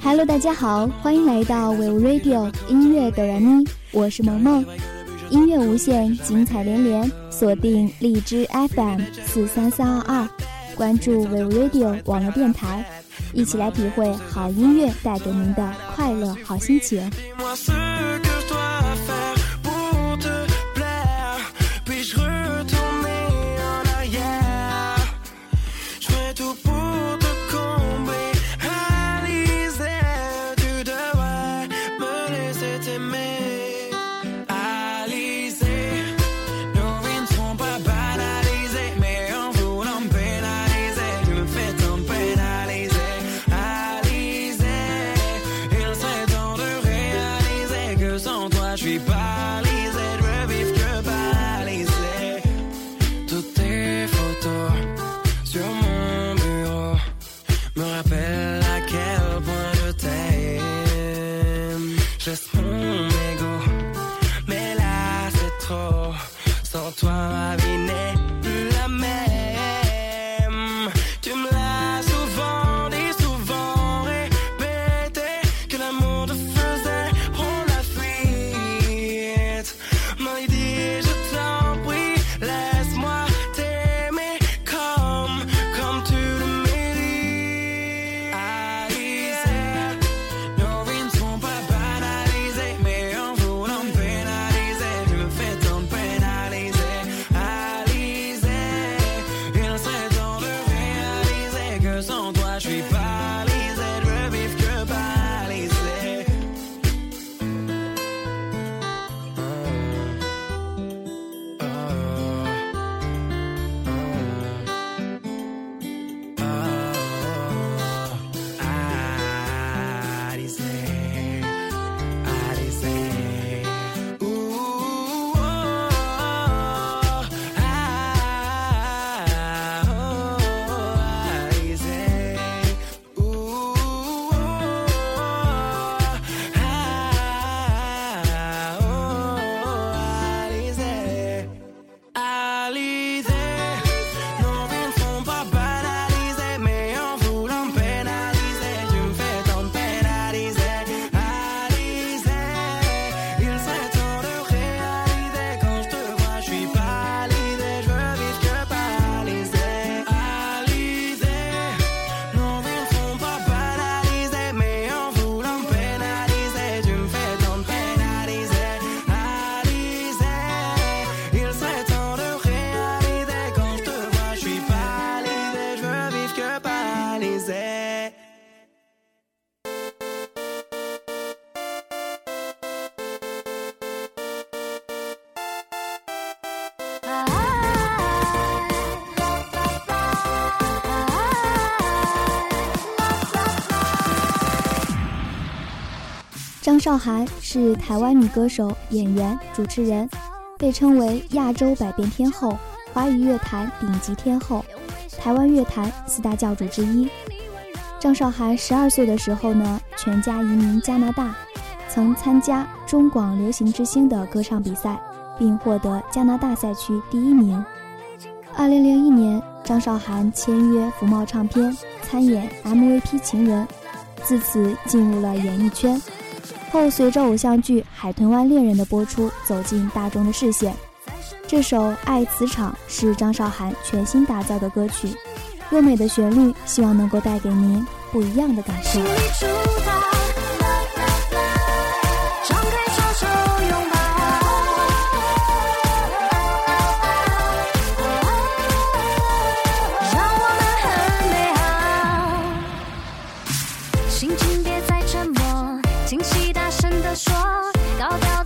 Hello，大家好，欢迎来到 We Radio 音乐哆来咪，我是萌萌，音乐无限，精彩连连，锁定荔枝 FM 四三三二二，关注 We Radio 网络电台，一起来体会好音乐带给您的快乐好心情。sans toi, je suis paralysé, je veux vivre que paralysé. Toutes tes photos sur mon bureau me rappellent à quel point je t'aime. Je mon ego, mais là c'est trop. Sans toi, ma vie. 张韶涵是台湾女歌手、演员、主持人，被称为亚洲百变天后、华语乐坛顶级天后、台湾乐坛四大教主之一。张韶涵十二岁的时候呢，全家移民加拿大，曾参加中广流行之星的歌唱比赛，并获得加拿大赛区第一名。二零零一年，张韶涵签约福茂唱片，参演 MVP 情人，自此进入了演艺圈。后随着偶像剧海豚湾恋人的播出，走进大众的视线，这首爱磁场是张韶涵全新打造的歌曲，优美的旋律希望能够带给您不一样的感受。让我们很美好。心情别再沉默，惊喜。说高调。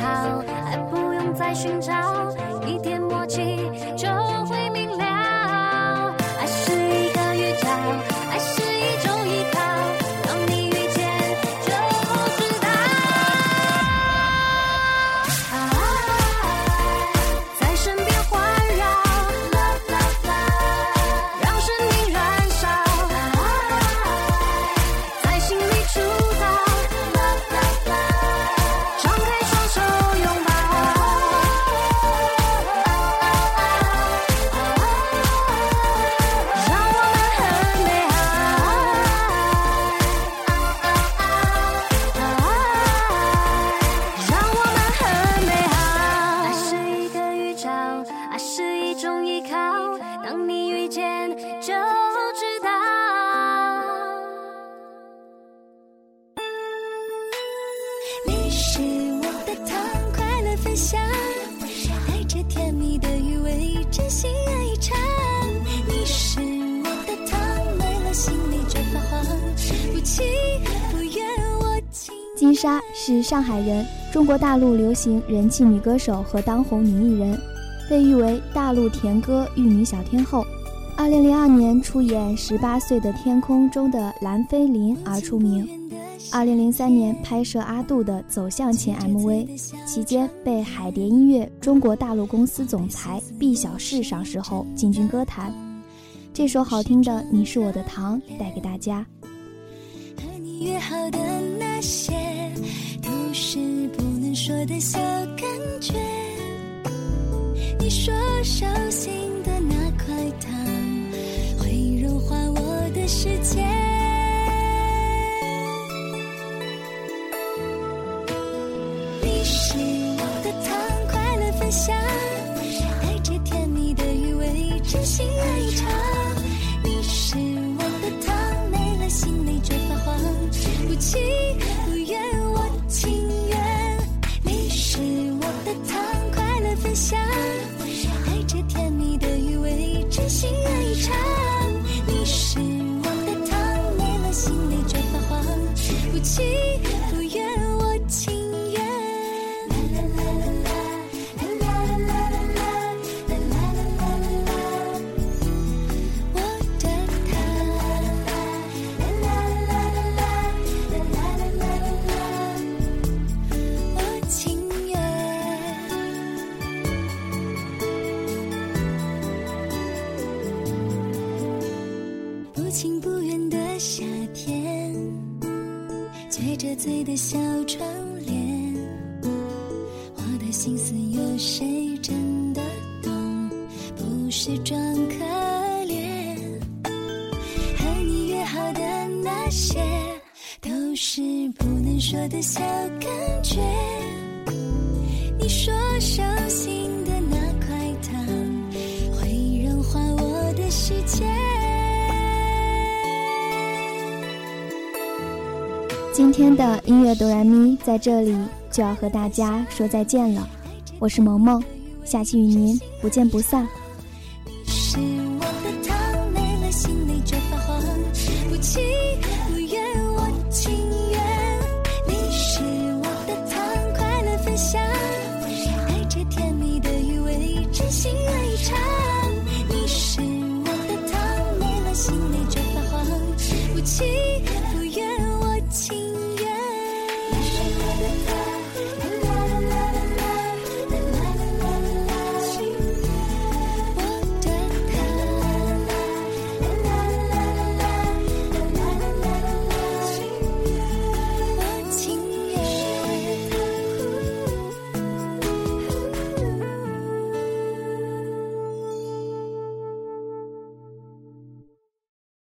好还不用再寻找你是我的糖，快乐分享，带着甜蜜的余味，真心爱尝。你是我的糖，没了心里就发慌，不情不愿我情。金莎是上海人，中国大陆流行人气女歌手和当红女艺人，被誉为大陆甜歌玉女小天后。二零零二年出演《十八岁的天空》中的蓝菲林而出名。二零零三年拍摄阿杜的《走向前》MV，期间被海蝶音乐中国大陆公司总裁毕小世赏识后进军歌坛。这首好听的《你是我的糖》带给大家。和你约好的那些，都是不能说的小感觉。你说手心的那块糖，分享，带着甜蜜的余味，真心爱一场。你是我的糖，没了心里就发慌，不情着醉的小窗帘，我的心思有谁真的懂？不是装可怜，和你约好的那些，都是不能说的小感觉。你说手心的那块糖，会融化我的世界。今天的音乐哆来咪在这里就要和大家说再见了，我是萌萌，下期与您不见不散。